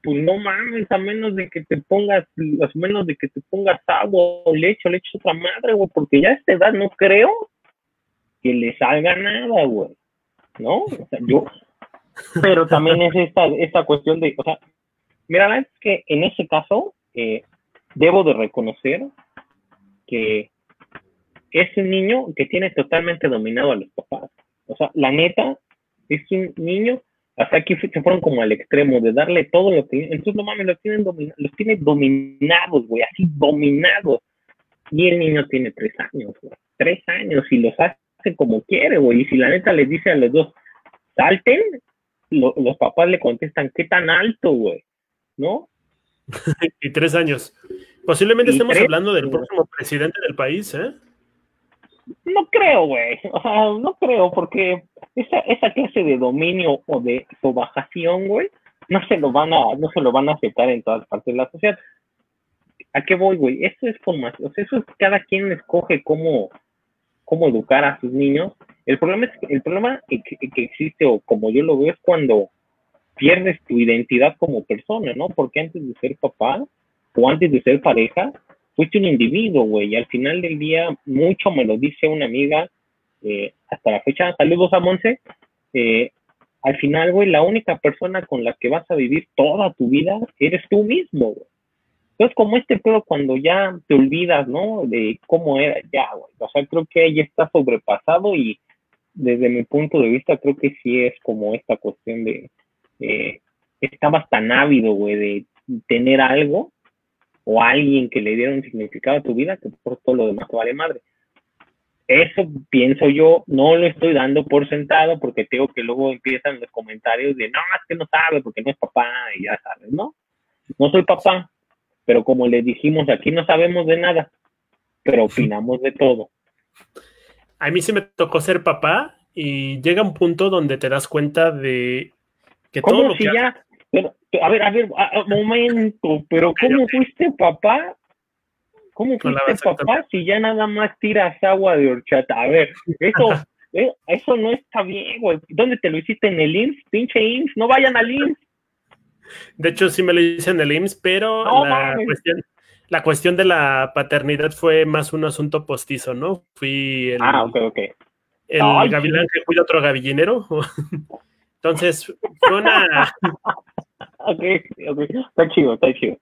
pues no mames, a menos de que te pongas, a menos de que te pongas agua o leche o leche otra madre, güey, porque ya a esta edad no creo que le salga nada, güey, ¿no? O sea, yo, pero también es esta, esta cuestión de, o sea, mira, es que en ese caso, eh, debo de reconocer que es un niño que tiene totalmente dominado a los papás. O sea, la neta, es un niño, hasta aquí se fueron como al extremo de darle todo lo que... Entonces, no mames, los tienen, los tiene dominados, güey, así dominados. Y el niño tiene tres años, güey. Tres años y los hace como quiere, güey. Y si la neta les dice a los dos, salten, los papás le contestan, ¿qué tan alto, güey? ¿No? y tres años. Posiblemente estemos hablando del próximo presidente del país, ¿eh? No creo, güey. O sea, no creo, porque esa, esa clase de dominio o de sobajación, güey, no se lo van a, no se lo van a aceptar en todas partes de la sociedad. ¿A qué voy, güey? Eso es formación, o sea, eso es cada quien escoge cómo, cómo educar a sus niños. El problema es el problema que, existe, o como yo lo veo, es cuando pierdes tu identidad como persona, ¿no? Porque antes de ser papá o antes de ser pareja, fuiste un individuo, güey, y al final del día, mucho me lo dice una amiga, eh, hasta la fecha, saludos a Monse, eh, al final, güey, la única persona con la que vas a vivir toda tu vida eres tú mismo, güey. Entonces, como este pedo cuando ya te olvidas, ¿no? De cómo era ya, güey. O sea, creo que ya está sobrepasado y desde mi punto de vista creo que sí es como esta cuestión de, eh, estabas tan ávido, güey, de tener algo o alguien que le diera un significado a tu vida que por todo lo demás vale madre. Eso pienso yo, no lo estoy dando por sentado porque tengo que luego empiezan los comentarios de no, es que no sabe porque no es papá y ya sabes, ¿no? No soy papá, pero como le dijimos aquí no sabemos de nada, pero opinamos de todo. A mí sí me tocó ser papá y llega un punto donde te das cuenta de que todo lo si ya pero, a ver, a ver, momento, pero ¿cómo fuiste papá? ¿Cómo fuiste papá si ya nada más tiras agua de horchata? A ver, eso, eh, eso no está bien, güey. ¿Dónde te lo hiciste? ¿En el IMSS? Pinche IMSS, no vayan al IMSS. De hecho, sí me lo hice en el IMSS, pero la, cuestión, la cuestión de la paternidad fue más un asunto postizo, ¿no? Fui el, ah, el gavilán que cuida otro gavillinero. Entonces, fue una. ok, ok, está chido, está chido.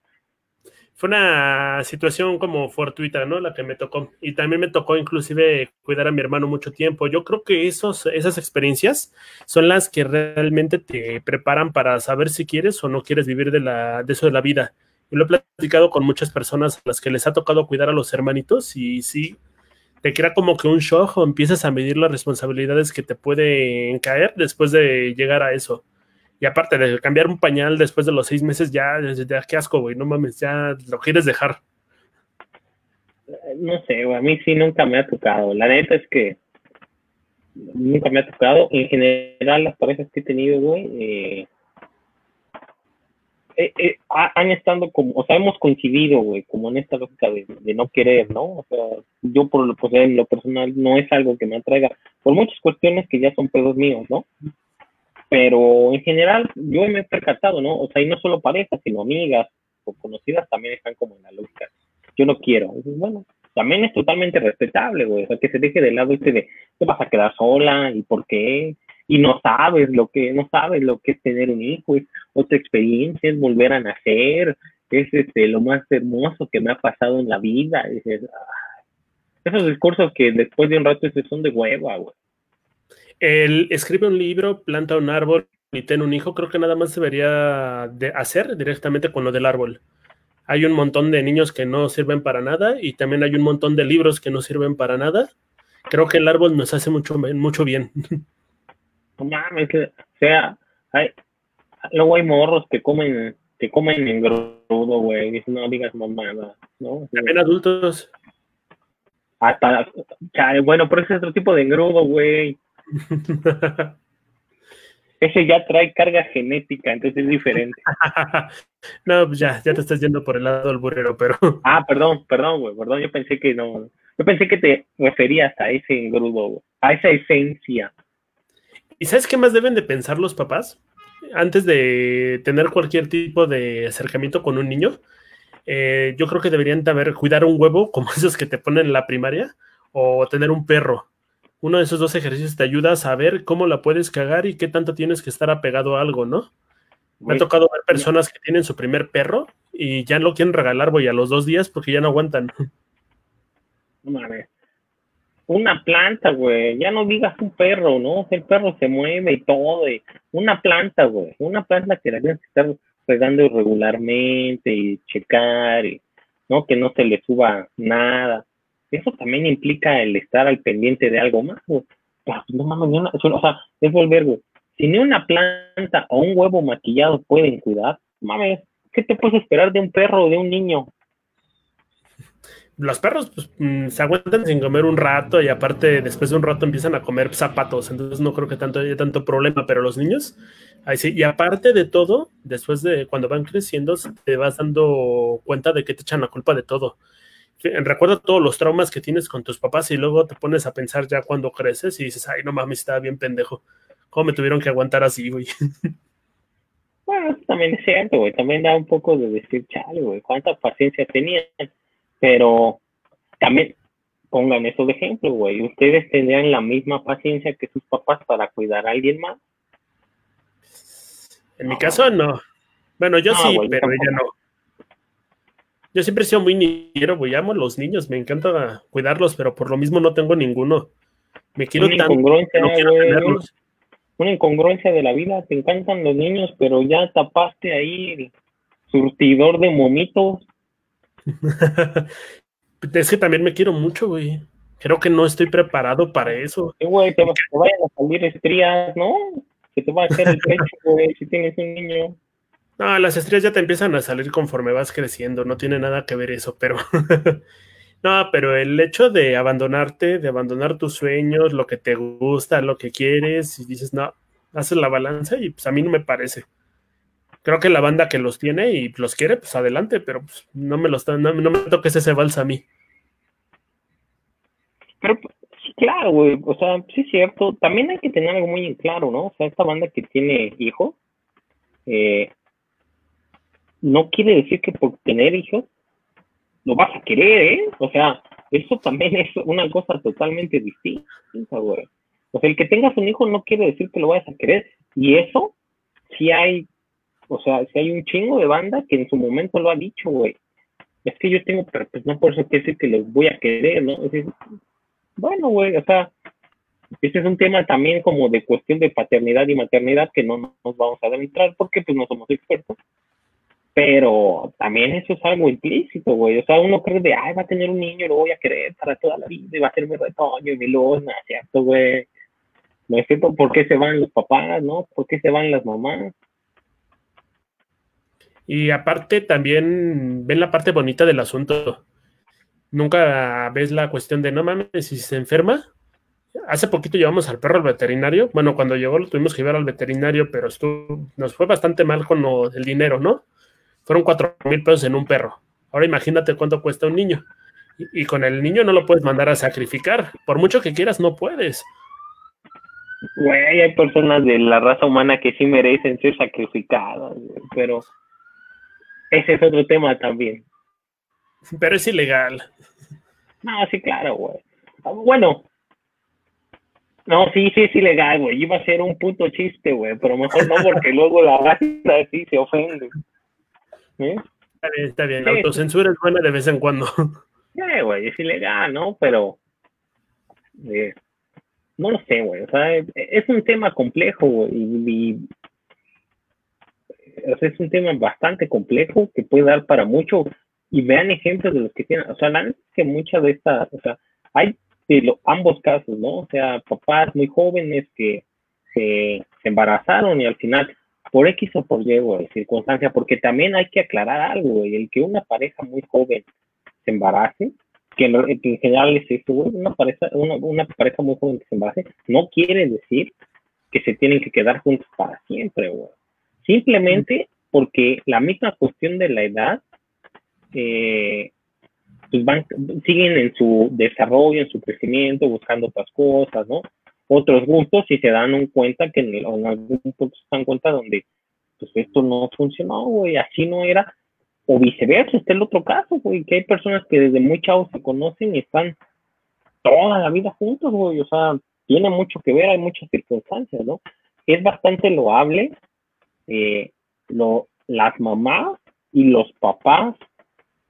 Fue una situación como fortuita, ¿no? La que me tocó. Y también me tocó inclusive cuidar a mi hermano mucho tiempo. Yo creo que esos, esas experiencias son las que realmente te preparan para saber si quieres o no quieres vivir de, la, de eso de la vida. Y lo he platicado con muchas personas a las que les ha tocado cuidar a los hermanitos y sí, te crea como que un shock o empiezas a medir las responsabilidades que te pueden caer después de llegar a eso. Y aparte de cambiar un pañal después de los seis meses, ya, ya qué asco, güey, no mames, ya lo quieres dejar. No sé, güey, a mí sí nunca me ha tocado. La neta es que nunca me ha tocado. En general, las parejas que he tenido, güey, eh, eh, eh, han estado como, o sea, hemos coincidido, güey, como en esta lógica de, no querer, ¿no? O sea, yo por lo, pues, en lo personal no es algo que me atraiga, por muchas cuestiones que ya son pedos míos, ¿no? Pero en general yo me he percatado, ¿no? O sea, y no solo parejas, sino amigas o conocidas también están como en la lógica. Yo no quiero. bueno, también es totalmente respetable, güey. O sea, que se deje de lado este de, te vas a quedar sola y por qué y no sabes lo que no sabes lo que es tener un hijo es otra experiencia es volver a nacer es este lo más hermoso que me ha pasado en la vida esos discursos que después de un rato son de hueva güey el escribe un libro planta un árbol y ten un hijo creo que nada más debería de hacer directamente con lo del árbol hay un montón de niños que no sirven para nada y también hay un montón de libros que no sirven para nada creo que el árbol nos hace mucho mucho bien no mames, o sea, hay, luego hay morros que comen, que comen en grudo, güey, dicen, no digas mamada, ¿no? También adultos. Hasta, bueno, pero ese es otro tipo de engrudo, güey. ese ya trae carga genética, entonces es diferente. no, pues ya, ya te estás yendo por el lado del burrero, pero. ah, perdón, perdón, güey, perdón, yo pensé que no. Yo pensé que te referías a ese engrudo, güey, a esa esencia. ¿Y sabes qué más deben de pensar los papás? antes de tener cualquier tipo de acercamiento con un niño, eh, yo creo que deberían haber cuidar un huevo como esos que te ponen en la primaria o tener un perro. Uno de esos dos ejercicios te ayuda a saber cómo la puedes cagar y qué tanto tienes que estar apegado a algo, ¿no? Me ha tocado ver personas que tienen su primer perro y ya lo quieren regalar, voy a los dos días porque ya no aguantan. Una planta, güey. Ya no digas un perro, ¿no? El perro se mueve y todo. Una planta, güey. Una planta que la tienes que estar regando regularmente y checar, y, ¿no? Que no se le suba nada. Eso también implica el estar al pendiente de algo más. Pues, no mames, o sea, es volver, güey. Si ni una planta o un huevo maquillado pueden cuidar, mames, ¿qué te puedes esperar de un perro o de un niño? Los perros pues, mm, se aguantan sin comer un rato y aparte después de un rato empiezan a comer zapatos, entonces no creo que tanto haya tanto problema, pero los niños, ahí sí, y aparte de todo, después de cuando van creciendo, te vas dando cuenta de que te echan la culpa de todo. Recuerda todos los traumas que tienes con tus papás y luego te pones a pensar ya cuando creces y dices, ay, no mames, estaba bien pendejo. ¿Cómo me tuvieron que aguantar así, güey? Bueno, también es cierto, güey. También da un poco de decir, chale, güey, cuánta paciencia tenían. Pero también pongan eso de ejemplo, güey. ¿Ustedes tendrían la misma paciencia que sus papás para cuidar a alguien más? En mi caso, no. Bueno, yo sí, pero ella no. Yo siempre he sido muy niñero, güey. Amo a los niños, me encanta cuidarlos, pero por lo mismo no tengo ninguno. Me quiero tanto. No quiero tenerlos una incongruencia de la vida, te encantan los niños, pero ya tapaste ahí el surtidor de momitos. es que también me quiero mucho, güey. Creo que no estoy preparado para eso. Sí, güey, te, vayan a salir estrías, ¿no? Que te va a hacer el pecho, güey, si tienes un niño. No, las estrías ya te empiezan a salir conforme vas creciendo, no tiene nada que ver eso, pero No, pero el hecho de abandonarte, de abandonar tus sueños, lo que te gusta, lo que quieres, y dices, no, haces la balanza y pues a mí no me parece. Creo que la banda que los tiene y los quiere, pues adelante, pero pues, no me los no, no me toques ese vals a mí. Pero claro, güey, o sea, sí es cierto. También hay que tener algo muy claro, ¿no? O sea, esta banda que tiene hijos, eh, no quiere decir que por tener hijos lo vas a querer, ¿eh? O sea, eso también es una cosa totalmente distinta, güey. O sea, el que tengas un hijo no quiere decir que lo vayas a querer. Y eso, si hay, o sea, si hay un chingo de banda que en su momento lo ha dicho, güey. Es que yo tengo, pero pues no por eso quiere decir que los voy a querer, ¿no? Bueno, güey, o sea, este es un tema también como de cuestión de paternidad y maternidad que no nos vamos a adentrar porque pues no somos expertos pero también eso es algo implícito, güey. O sea, uno cree de, ay, va a tener un niño lo voy a querer para toda la vida y va a ser mi retoño y mi luz, ¿no es cierto, güey? No es cierto, ¿por qué se van los papás, no? ¿Por qué se van las mamás? Y aparte también ven la parte bonita del asunto. Nunca ves la cuestión de, no mames, si se enferma. Hace poquito llevamos al perro al veterinario. Bueno, cuando llegó lo tuvimos que llevar al veterinario, pero estuvo, nos fue bastante mal con el dinero, ¿no? Fueron cuatro mil pesos en un perro. Ahora imagínate cuánto cuesta un niño. Y, con el niño no lo puedes mandar a sacrificar. Por mucho que quieras, no puedes. Güey, hay personas de la raza humana que sí merecen ser sacrificadas, pero ese es otro tema también. Pero es ilegal. No, sí, claro, güey. Bueno, no, sí, sí es ilegal, güey. Iba a ser un puto chiste, güey, pero mejor no porque luego la raza sí se ofende. Está bien, está bien. La autocensura es buena de vez en cuando. Sí, güey, es ilegal, ¿no? Pero. Eh, no lo sé, güey. O sea, es un tema complejo, güey. Y, o sea, es un tema bastante complejo que puede dar para mucho. Y vean ejemplos de los que tienen. O sea, la es que muchas de estas. O sea, hay de ambos casos, ¿no? O sea, papás muy jóvenes que se embarazaron y al final por X o por Y, güey, circunstancia, porque también hay que aclarar algo, güey, el que una pareja muy joven se embarace, que en, general es esto, güey, una pareja, una, una pareja muy joven que se embarace, no quiere decir que se tienen que quedar juntos para siempre, güey. Simplemente porque la misma cuestión de la edad, eh, pues van, siguen en su desarrollo, en su crecimiento, buscando otras cosas, ¿no? Otros gustos y se dan cuenta que en, en algún punto se dan cuenta donde pues esto no funcionó, güey, así no era, o viceversa, este es el otro caso, que hay personas que desde muy chavos se conocen y están toda la vida juntos, güey, o sea, tiene mucho que ver, hay muchas circunstancias, ¿no? Es bastante loable eh, lo, las mamás y los papás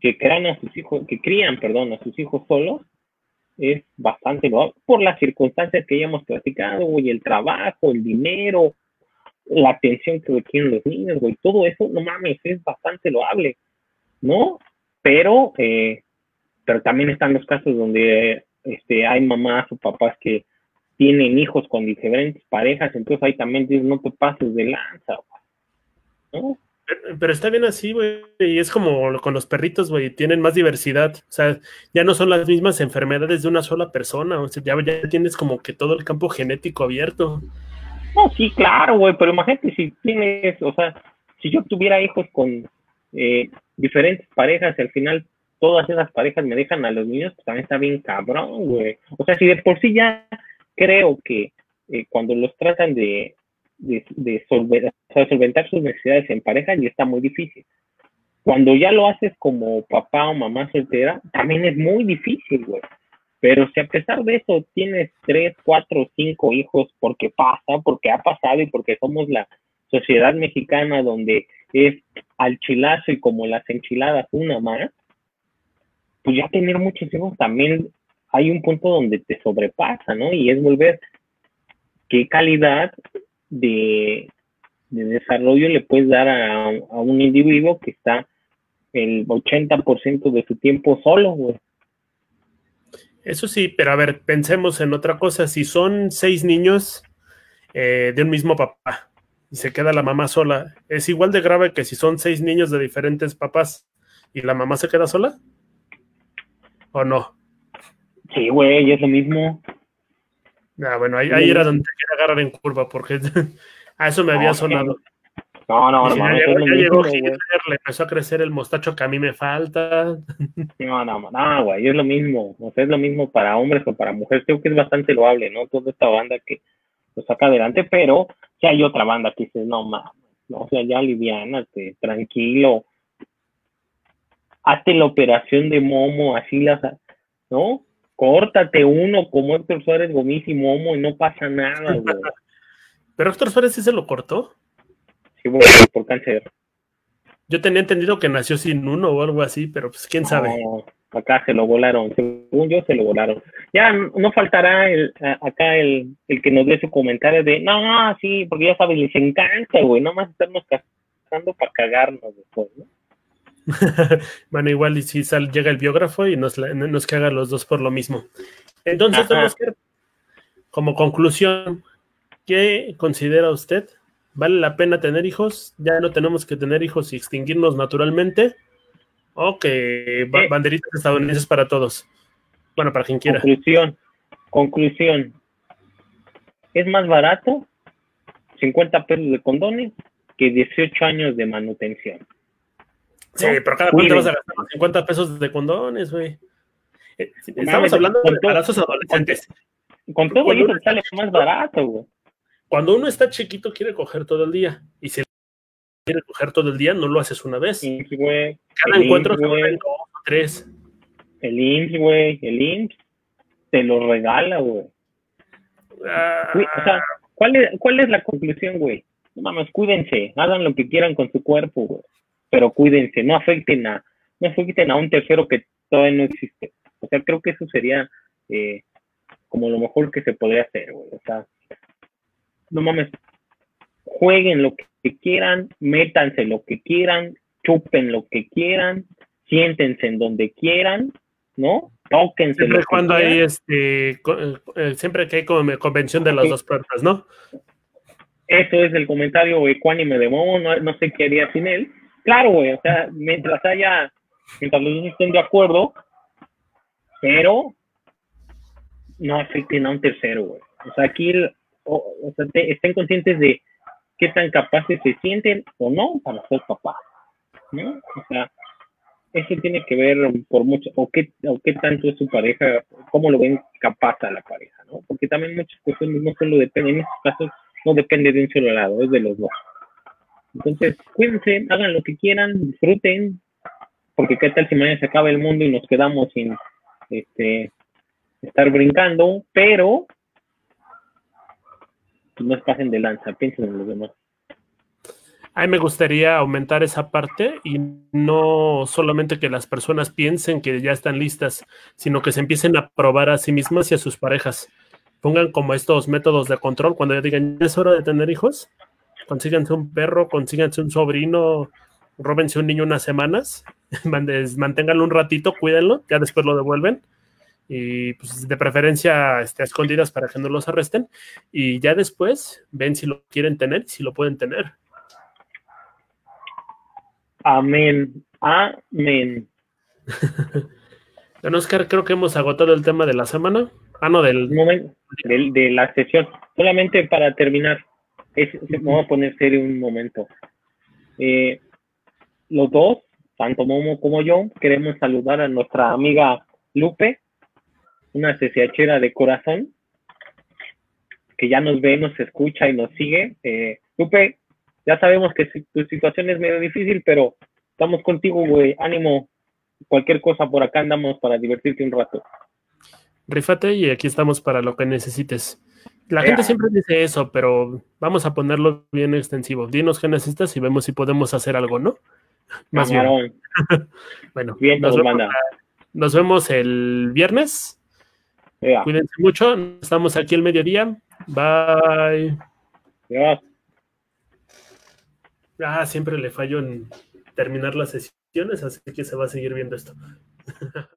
que crean a sus hijos, que crían, perdón, a sus hijos solos, es bastante loable por las circunstancias que ya hemos platicado, güey, el trabajo, el dinero, la atención que requieren los niños, güey, todo eso, no mames, es bastante loable, ¿no? Pero, eh, pero también están los casos donde este, hay mamás o papás que tienen hijos con diferentes parejas, entonces ahí también dices, no te pases de lanza, ¿no? Pero está bien así, güey. Y es como con los perritos, güey. Tienen más diversidad. O sea, ya no son las mismas enfermedades de una sola persona. O sea, ya, tienes como que todo el campo genético abierto. No, sí, claro, güey, pero imagínate si tienes, o sea, si yo tuviera hijos con eh, diferentes parejas y al final todas esas parejas me dejan a los niños, pues también está bien cabrón, güey. O sea, si de por sí ya creo que eh, cuando los tratan de, de, solventar sus necesidades en pareja, ya está muy difícil. Cuando ya lo haces como papá o mamá soltera, también es muy difícil, güey. Pero si a pesar de eso tienes tres, cuatro, cinco hijos, porque pasa, porque ha pasado y porque somos la sociedad mexicana donde es al chilazo y como las enchiladas una más, pues ya tener muchos hijos también hay un punto donde te sobrepasa, ¿no? Y es volver qué calidad de, desarrollo le puedes dar a, a un individuo que está el 80% de su tiempo solo, güey. Eso sí, pero a ver, pensemos en otra cosa. Si son seis niños eh, de un mismo papá y se queda la mamá sola, ¿es igual de grave que si son seis niños de diferentes papás y la mamá se queda sola? ¿O no? Sí, güey, es lo mismo. Ah, bueno, ahí, ahí era donde te quería agarrar en curva, porque a eso me había sonado. No, no, no. Ya, llegó, ya llegó Hitler, le empezó a crecer el mostacho que a mí me falta. No, no, no, güey, es lo mismo. O sea, es lo mismo para hombres o para mujeres. Creo que es bastante loable, ¿no? Toda esta banda que lo saca adelante, pero ya hay otra banda que dice, no, mames, no, o sea, ya aliviánate, tranquilo. Hazte la operación de Momo, así las, ¿no? Córtate uno como Héctor Suárez Gomis y Momo y no pasa nada, güey. Pero Héctor Suárez sí se lo cortó. Sí, bueno, por cáncer. Yo tenía entendido que nació sin uno o algo así, pero pues quién sabe. acá se lo volaron, según yo se lo volaron. Ya no faltará el, acá el, el que nos dé su comentario de, no, sí, porque ya sabes, les encanta, güey, más estarnos casando para cagarnos después, ¿no? bueno, igual y si sal, llega el biógrafo y nos, nos caga los dos por lo mismo. Entonces, como conclusión, ¿qué considera usted ¿Vale la pena tener hijos? ¿Ya no tenemos que tener hijos y extinguirnos naturalmente? ¿O que banderitas estadounidenses para todos? Bueno, para quien quiera. Conclusión. Conclusión. Es más barato 50 pesos de condones que 18 años de manutención. Sí, pero cada cuánto vas a gastar 50 pesos de condones, güey. Eh, estamos hablando de embarazos adolescentes. Con, todo eso sale más barato, güey. Cuando uno está chiquito quiere coger todo el día y si quiere coger todo el día no lo haces una vez. Cada encuentro se dos o tres. El IMSS, güey, el IMSS te lo regala, güey. Ah. o sea, ¿cuál es, ¿cuál es la conclusión, güey? No mames, cuídense, hagan lo que quieran con su cuerpo, güey. Pero cuídense, no afecten a, no afecten a un tercero que todavía no existe. O sea, creo que eso sería eh, como lo mejor que se podría hacer, güey. O sea, no mames, jueguen lo que quieran, métanse lo que quieran, chupen lo que quieran, siéntense en donde quieran, ¿no? Tóquense. Siempre cuando hay este, siempre que hay convención de las dos puertas, ¿no? Eso es el comentario ecuánime de Momo, no, no sé qué haría sin él. Claro, güey, o sea, mientras haya, mientras los dos estén de acuerdo, pero no afecten a un tercero, güey. O sea, aquí o, sea, estén conscientes de qué tan capaces se sienten o no para ser papás, ¿no? O sea, eso tiene que ver por mucho, o qué, o qué tanto es su pareja, cómo lo ven capaz a la pareja, ¿no? Porque también muchas cuestiones no solo dependen, en estos casos no depende de un solo lado, es de los dos. Entonces, cuídense, hagan lo que quieran, disfruten, porque qué tal si mañana se acaba el mundo y nos quedamos sin este estar brincando, pero pues, no pasen de lanza, piensen en los demás. A mí me gustaría aumentar esa parte y no solamente que las personas piensen que ya están listas, sino que se empiecen a probar a sí mismas y a sus parejas. Pongan como estos métodos de control cuando ya digan, es hora de tener hijos, consíganse un perro, consíganse un sobrino, róbense un niño unas semanas, manténganlo un ratito, cuídenlo, ya después lo devuelven y pues de preferencia este, escondidas para que no los arresten y ya después ven si lo quieren tener, si lo pueden tener. Amén. Amén. Don Oscar, creo que hemos agotado el tema de la semana. Ah, no, del... Momento, de, la sesión. Solamente para terminar, vamos a poner serio un momento. Eh, los dos, tanto Momo como yo, queremos saludar a nuestra amiga Lupe, una CCHera de corazón, que ya nos ve, nos escucha y nos sigue. Eh, Lupe, ya sabemos que tu situación es medio difícil, pero estamos contigo, güey. Ánimo. Cualquier cosa por acá andamos para divertirte un rato. Rifate y aquí estamos para lo que necesites. La gente siempre dice eso, pero vamos a ponerlo bien extensivo. Dinos qué necesitas y vemos si podemos hacer algo, ¿no? Más bien. bueno, nos, vemos, el viernes. Cuídense mucho. Estamos aquí el mediodía. Bye. Ah, siempre le fallo en terminar las sesiones, así que se va a seguir viendo esto.